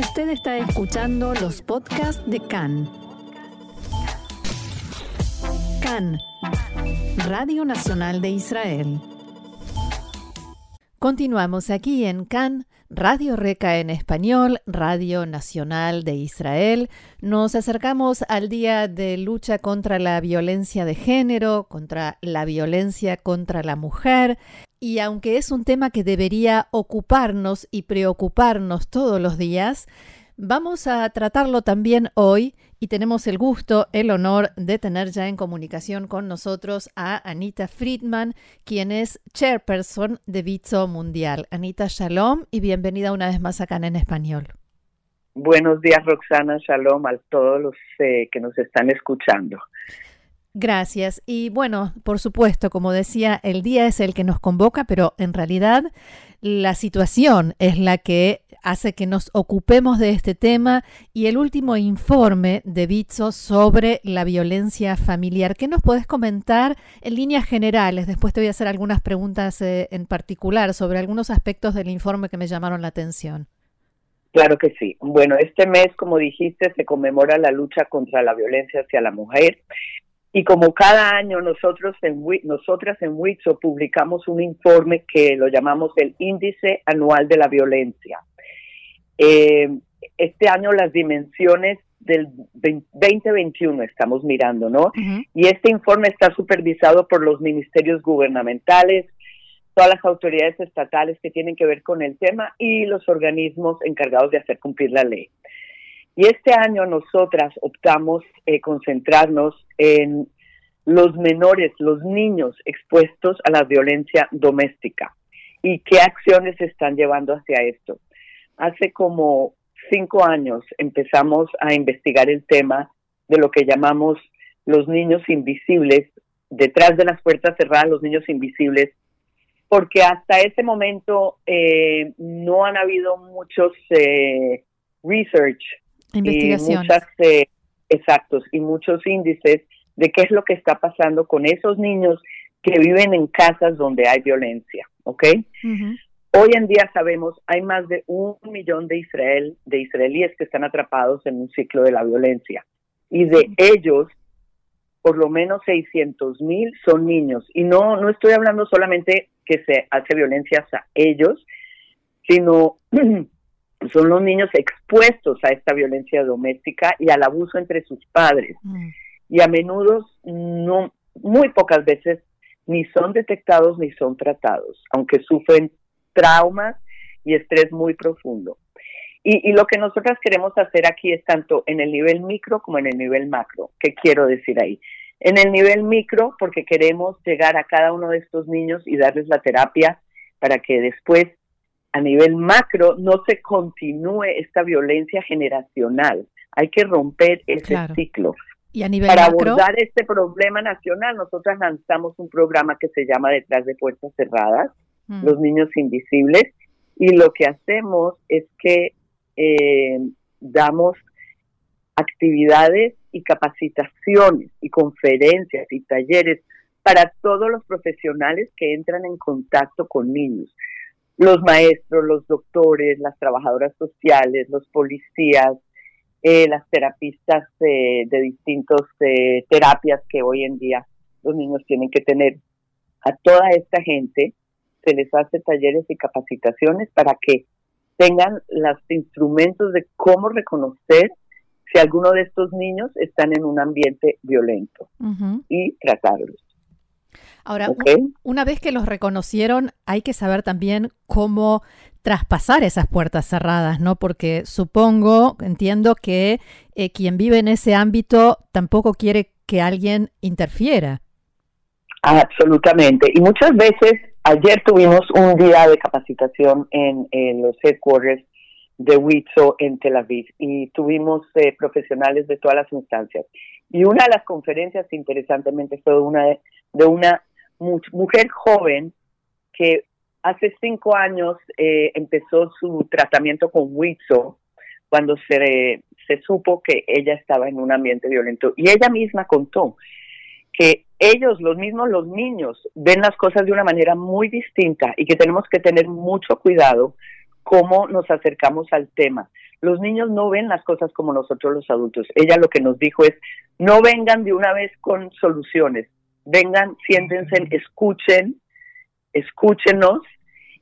Usted está escuchando los podcasts de CAN. CAN, Radio Nacional de Israel. Continuamos aquí en CAN Radio Reca en español, Radio Nacional de Israel. Nos acercamos al Día de Lucha contra la Violencia de Género, contra la violencia contra la mujer. Y aunque es un tema que debería ocuparnos y preocuparnos todos los días, vamos a tratarlo también hoy y tenemos el gusto, el honor de tener ya en comunicación con nosotros a Anita Friedman, quien es chairperson de Bitso Mundial. Anita, shalom y bienvenida una vez más acá en español. Buenos días, Roxana, shalom a todos los eh, que nos están escuchando. Gracias. Y bueno, por supuesto, como decía, el día es el que nos convoca, pero en realidad la situación es la que hace que nos ocupemos de este tema y el último informe de Bitso sobre la violencia familiar. ¿Qué nos puedes comentar en líneas generales? Después te voy a hacer algunas preguntas eh, en particular sobre algunos aspectos del informe que me llamaron la atención. Claro que sí. Bueno, este mes, como dijiste, se conmemora la lucha contra la violencia hacia la mujer. Y como cada año nosotros en, nosotras en WITSO publicamos un informe que lo llamamos el Índice Anual de la Violencia. Eh, este año las dimensiones del 2021 estamos mirando, ¿no? Y este informe está supervisado por los ministerios gubernamentales, todas las autoridades estatales que tienen que ver con el tema y los organismos encargados de hacer cumplir la ley. Y este año nosotras optamos eh, concentrarnos en los menores, los niños expuestos a la violencia doméstica y qué acciones se están llevando hacia esto. Hace como cinco años empezamos a investigar el tema de lo que llamamos los niños invisibles, detrás de las puertas cerradas, los niños invisibles, porque hasta ese momento eh, no han habido muchos eh, research Investigaciones. y muchas, eh, exactos y muchos índices de qué es lo que está pasando con esos niños que viven en casas donde hay violencia, ¿ok? Hoy en día sabemos hay más de un millón de Israel, de israelíes que están atrapados en un ciclo de la violencia y de ellos por lo menos 600 mil son niños y no no estoy hablando solamente que se hace violencia a ellos, sino son los niños expuestos a esta violencia doméstica y al abuso entre sus padres. Mm. Y a menudo, no, muy pocas veces, ni son detectados ni son tratados, aunque sufren traumas y estrés muy profundo. Y, y, lo que nosotras queremos hacer aquí es tanto en el nivel micro como en el nivel macro. ¿Qué quiero decir ahí? En el nivel micro, porque queremos llegar a cada uno de estos niños y darles la terapia para que después a nivel macro no se continúe esta violencia generacional. Hay que romper ese ciclo. ¿Y a nivel Para abordar este problema nacional, nosotros lanzamos un programa que se llama Detrás de Puertas Cerradas, mm. Los Niños Invisibles, y lo que hacemos es que eh, damos actividades y capacitaciones y conferencias y talleres para todos los profesionales que entran en contacto con niños los maestros, los doctores, las trabajadoras sociales, los policías, eh, las terapistas de distintas eh, terapias que hoy en día los niños tienen que tener. A toda esta gente se les hace talleres y capacitaciones para que tengan los instrumentos de cómo reconocer si alguno de estos niños están en un ambiente violento y tratarlos. Ahora, una vez que los reconocieron, hay que saber también cómo traspasar esas puertas cerradas, ¿no? Porque supongo, entiendo que eh, quien vive en ese ámbito tampoco quiere que alguien interfiera. Absolutamente. Y muchas veces, ayer tuvimos un día de capacitación en, los headquarters de WITSO en Tel Aviv y tuvimos eh, profesionales de todas las instancias. Y una de las conferencias, interesantemente, fue una de, de una mujer joven que hace cinco años eh, empezó su tratamiento con WITSO cuando se, se supo que ella estaba en un ambiente violento. Y ella misma contó que ellos, los mismos los niños, ven las cosas de una manera muy distinta y que tenemos que tener mucho cuidado cómo nos acercamos al tema. Los niños no ven las cosas como nosotros los adultos. Ella lo que nos dijo es, no vengan de una vez con soluciones, vengan, siéntense, escuchen, escúchenos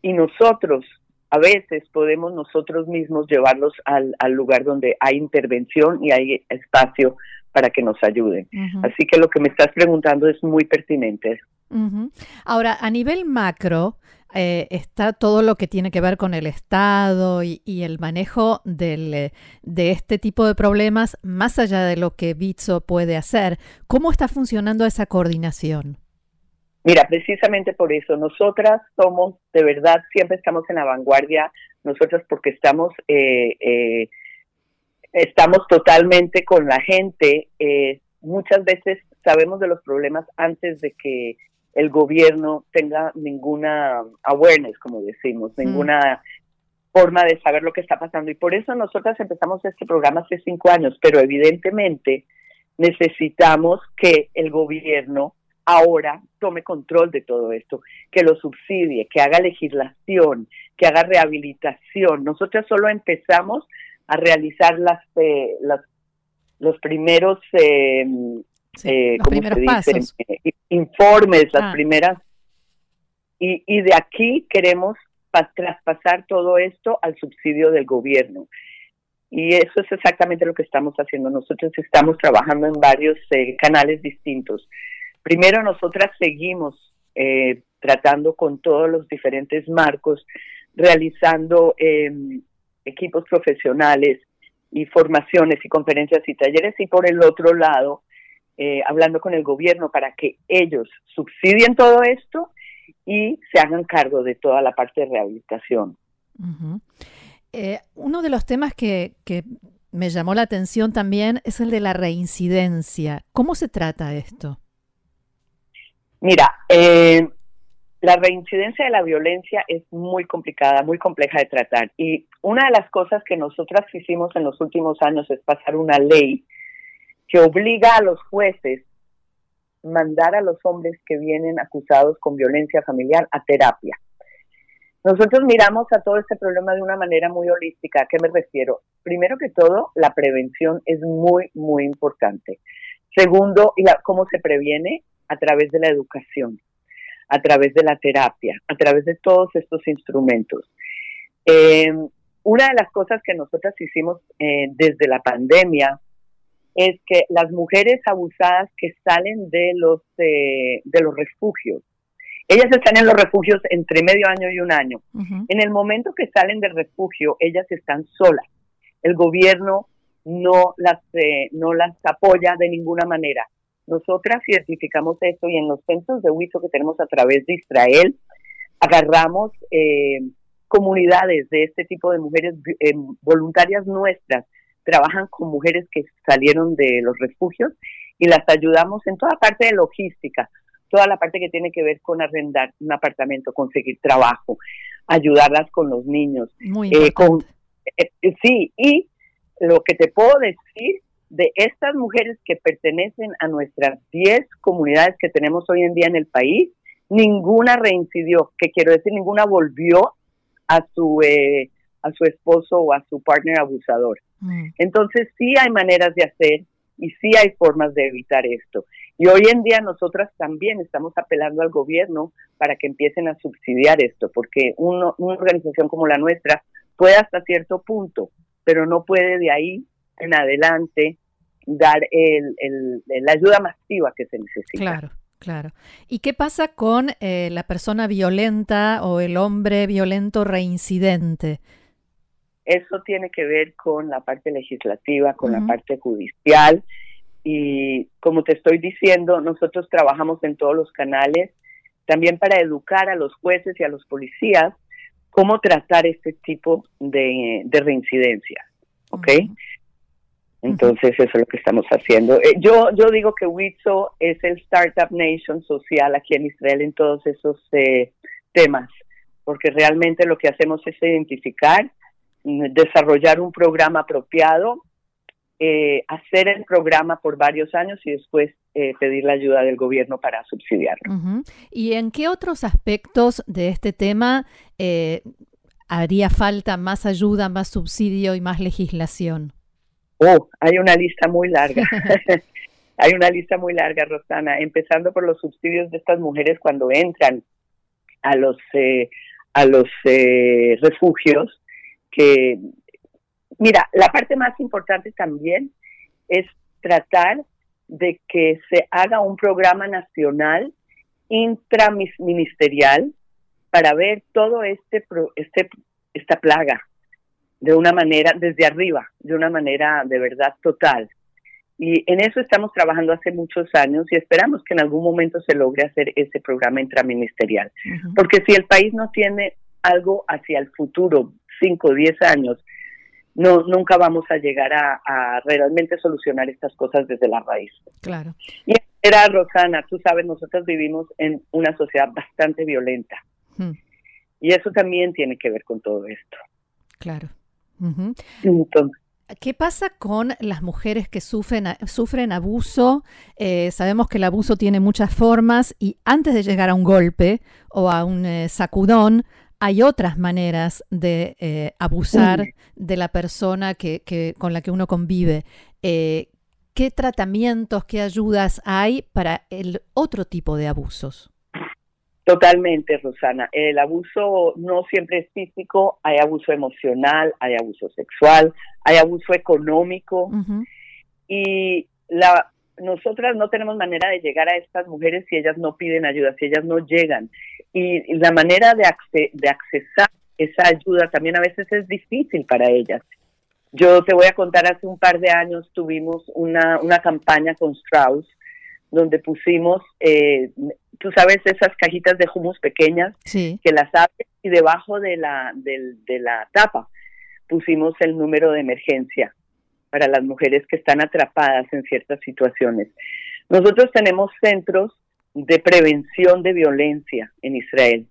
y nosotros a veces podemos nosotros mismos llevarlos al, lugar donde hay intervención y hay espacio para que nos ayuden. Así que lo que me estás preguntando es muy pertinente. Ahora, a nivel macro, eh, está todo lo que tiene que ver con el Estado y, el manejo eh, de este tipo de problemas, más allá de lo que Bitso puede hacer. ¿Cómo está funcionando esa coordinación? Mira, precisamente por eso, nosotras somos, de verdad, siempre estamos en la vanguardia, nosotras porque estamos, eh, estamos totalmente con la gente. muchas veces sabemos de los problemas antes de que el gobierno tenga ninguna awareness, como decimos, mm. ninguna forma de saber lo que está pasando. Y por eso nosotras empezamos este programa hace cinco años, pero evidentemente necesitamos que el gobierno ahora tome control de todo esto, que lo subsidie, que haga legislación, que haga rehabilitación. Nosotras solo empezamos a realizar las, eh, las los primeros eh, eh. Eh, informes, las ah. primeras. Y, y de aquí queremos traspasar todo esto al subsidio del gobierno. Y eso es exactamente lo que estamos haciendo. Nosotros estamos trabajando en varios eh, canales distintos. Primero, nosotras seguimos eh, tratando con todos los diferentes marcos, realizando em, equipos profesionales y formaciones y conferencias y talleres. Y por el otro lado, eh, hablando con el gobierno para que ellos subsidien todo esto y se hagan cargo de toda la parte de rehabilitación. Eh, uno de los temas que, me llamó la atención también es el de la reincidencia. ¿Cómo se trata esto? Mira, eh, la reincidencia de la violencia es muy complicada, muy compleja de tratar. Y una de las cosas que nosotras hicimos en los últimos años es pasar una ley que obliga a los jueces mandar a los hombres que vienen acusados con violencia familiar a terapia. Nosotros miramos a todo este problema de una manera muy holística. ¿A qué me refiero? Primero que todo, la prevención es muy, muy importante. Segundo, ¿cómo se previene? A través de la educación, a través de la terapia, a través de todos estos instrumentos. Eh, una de las cosas que nosotras hicimos eh, desde la pandemia es que las mujeres abusadas que salen de los, eh, de los refugios, ellas están en los refugios entre medio año y un año. En el momento que salen del refugio, ellas están solas. El gobierno no las, eh, no las apoya de ninguna manera. Nosotras identificamos esto y en los centros de huizo que tenemos a través de Israel, agarramos eh, comunidades de este tipo de mujeres voluntarias nuestras trabajan con mujeres que salieron de los refugios y las ayudamos en toda parte de logística, toda la parte que tiene que ver con arrendar un apartamento, conseguir trabajo, ayudarlas con los niños. Muy eh, con, eh, eh, sí, y lo que te puedo decir de estas mujeres que pertenecen a nuestras 10 comunidades que tenemos hoy en día en el país, ninguna reincidió, que quiero decir, ninguna volvió a su, a su esposo o a su partner abusador. Mm. Entonces sí hay maneras de hacer y sí hay formas de evitar esto. Y hoy en día nosotras también estamos apelando al gobierno para que empiecen a subsidiar esto, porque una organización como la nuestra puede hasta cierto punto, pero no puede de ahí en adelante dar el, la ayuda masiva que se necesita. Claro. Claro. ¿Y qué pasa con eh, la persona violenta o el hombre violento reincidente? Eso tiene que ver con la parte legislativa, con la parte judicial y como te estoy diciendo, nosotros trabajamos en todos los canales también para educar a los jueces y a los policías cómo tratar este tipo de, reincidencia, ¿ok? Entonces eso es lo que estamos haciendo. Eh, yo, yo digo que WITSO es el Startup Nation social aquí en Israel en todos esos eh, temas, porque realmente lo que hacemos es identificar desarrollar un programa apropiado, eh, hacer el programa por varios años y después eh, pedir la ayuda del gobierno para subsidiarlo. ¿Y en qué otros aspectos de este tema eh, haría falta más ayuda, más subsidio y más legislación? Oh, hay una lista muy larga. hay una lista muy larga, Rosana, empezando por los subsidios de estas mujeres cuando entran a los eh, a los eh, refugios. Que mira, la parte más importante también es tratar de que se haga un programa nacional intraministerial para ver todo este, este esta plaga de una manera, desde arriba, de una manera de verdad total. Y en eso estamos trabajando hace muchos años y esperamos que en algún momento se logre hacer ese programa intraministerial. Porque si el país no tiene algo hacia el futuro, 5 o 10 años, no, nunca vamos a llegar a, realmente solucionar estas cosas desde la raíz. Claro. Y era Rosana, tú sabes, nosotros vivimos en una sociedad bastante violenta. Y eso también tiene que ver con todo esto. Claro. Entonces, ¿Qué pasa con las mujeres que sufren, sufren abuso? Eh, sabemos que el abuso tiene muchas formas y antes de llegar a un golpe o a un eh, sacudón, hay otras maneras de eh, abusar de la persona que, con la que uno convive. ¿Qué tratamientos, qué ayudas hay para el otro tipo de abusos? Totalmente, Rosana. El abuso no siempre es físico, hay abuso emocional, hay abuso sexual, hay abuso económico. Y la, nosotras no tenemos manera de llegar a estas mujeres si ellas no piden ayuda, si ellas no llegan. Y, la manera de, de accesar esa ayuda también a veces es difícil para ellas. Yo te voy a contar, hace un par de años tuvimos una, una campaña con Strauss donde pusimos eh, tú sabes, esas cajitas de humus pequeñas que las abres y debajo de la, de, la tapa pusimos el número de emergencia para las mujeres que están atrapadas en ciertas situaciones. Nosotros tenemos centros de prevención de violencia en Israel,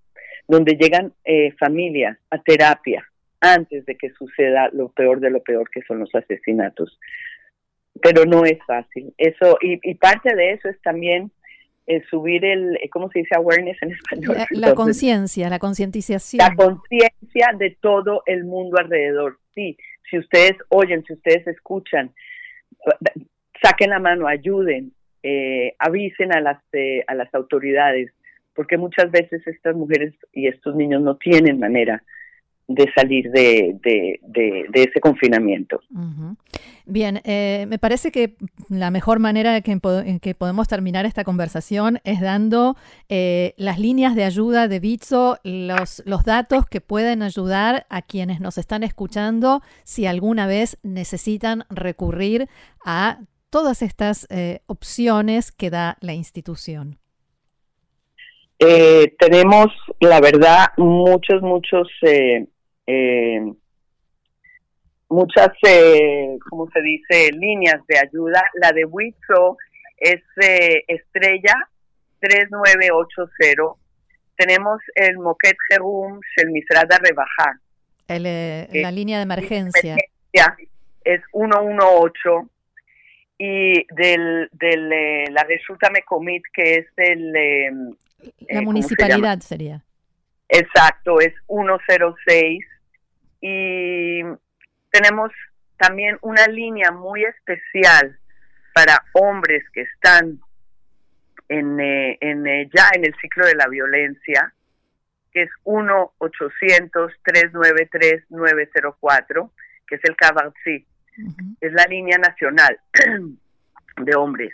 donde llegan eh, familias a terapia antes de que suceda lo peor de lo peor que son los asesinatos. Pero no es fácil. Eso y, y parte de eso es también subir el, eh, ¿cómo se dice awareness en español? La, conciencia, la concientización. La conciencia de todo el mundo alrededor. Sí, si ustedes oyen, si ustedes escuchan, saquen la mano, ayuden, eh, avisen a las, eh, a las autoridades, porque muchas veces estas mujeres y estos niños no tienen manera de salir de, ese confinamiento. Bien, eh, me parece que la mejor manera en que, podemos terminar esta conversación es dando eh, las líneas de ayuda de Bitso, los, los datos que pueden ayudar a quienes nos están escuchando si alguna vez necesitan recurrir a todas estas eh, opciones que da la institución. tenemos, la verdad, muchos, muchos eh, muchas, eh, ¿cómo se dice?, líneas de ayuda. La de Witro es eh, estrella 3980. Tenemos el Moquet Jerum, el Misrada Rebaja. Eh, la línea de emergencia. Es 118 y del, del la Resulta Mecomit, que es el... la municipalidad sería. Exacto, es 106 y tenemos también una línea muy especial para hombres que están en, eh, en eh, ya en el ciclo de la violencia, que es 1-800-393-904, que es el Es la línea nacional de hombres.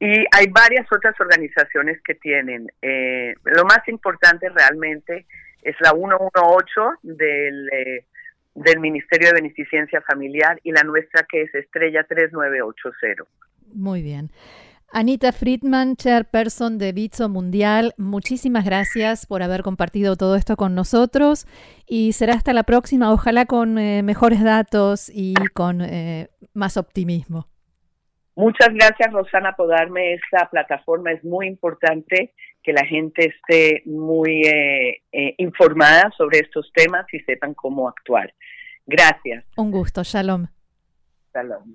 Y hay varias otras organizaciones que tienen. Eh, lo más importante realmente es la 118 del, eh, del Ministerio de Beneficencia Familiar y la nuestra que es Estrella 3980. Muy bien. Anita Friedman, chairperson de Bitso Mundial, muchísimas gracias por haber compartido todo esto con nosotros y será hasta la próxima, ojalá con eh, mejores datos y con eh, más optimismo. Muchas gracias, Rosana, por darme esta plataforma. Es muy importante que la gente esté muy eh, eh, informada sobre estos temas y sepan cómo actuar. Gracias. Un gusto. Shalom. Shalom.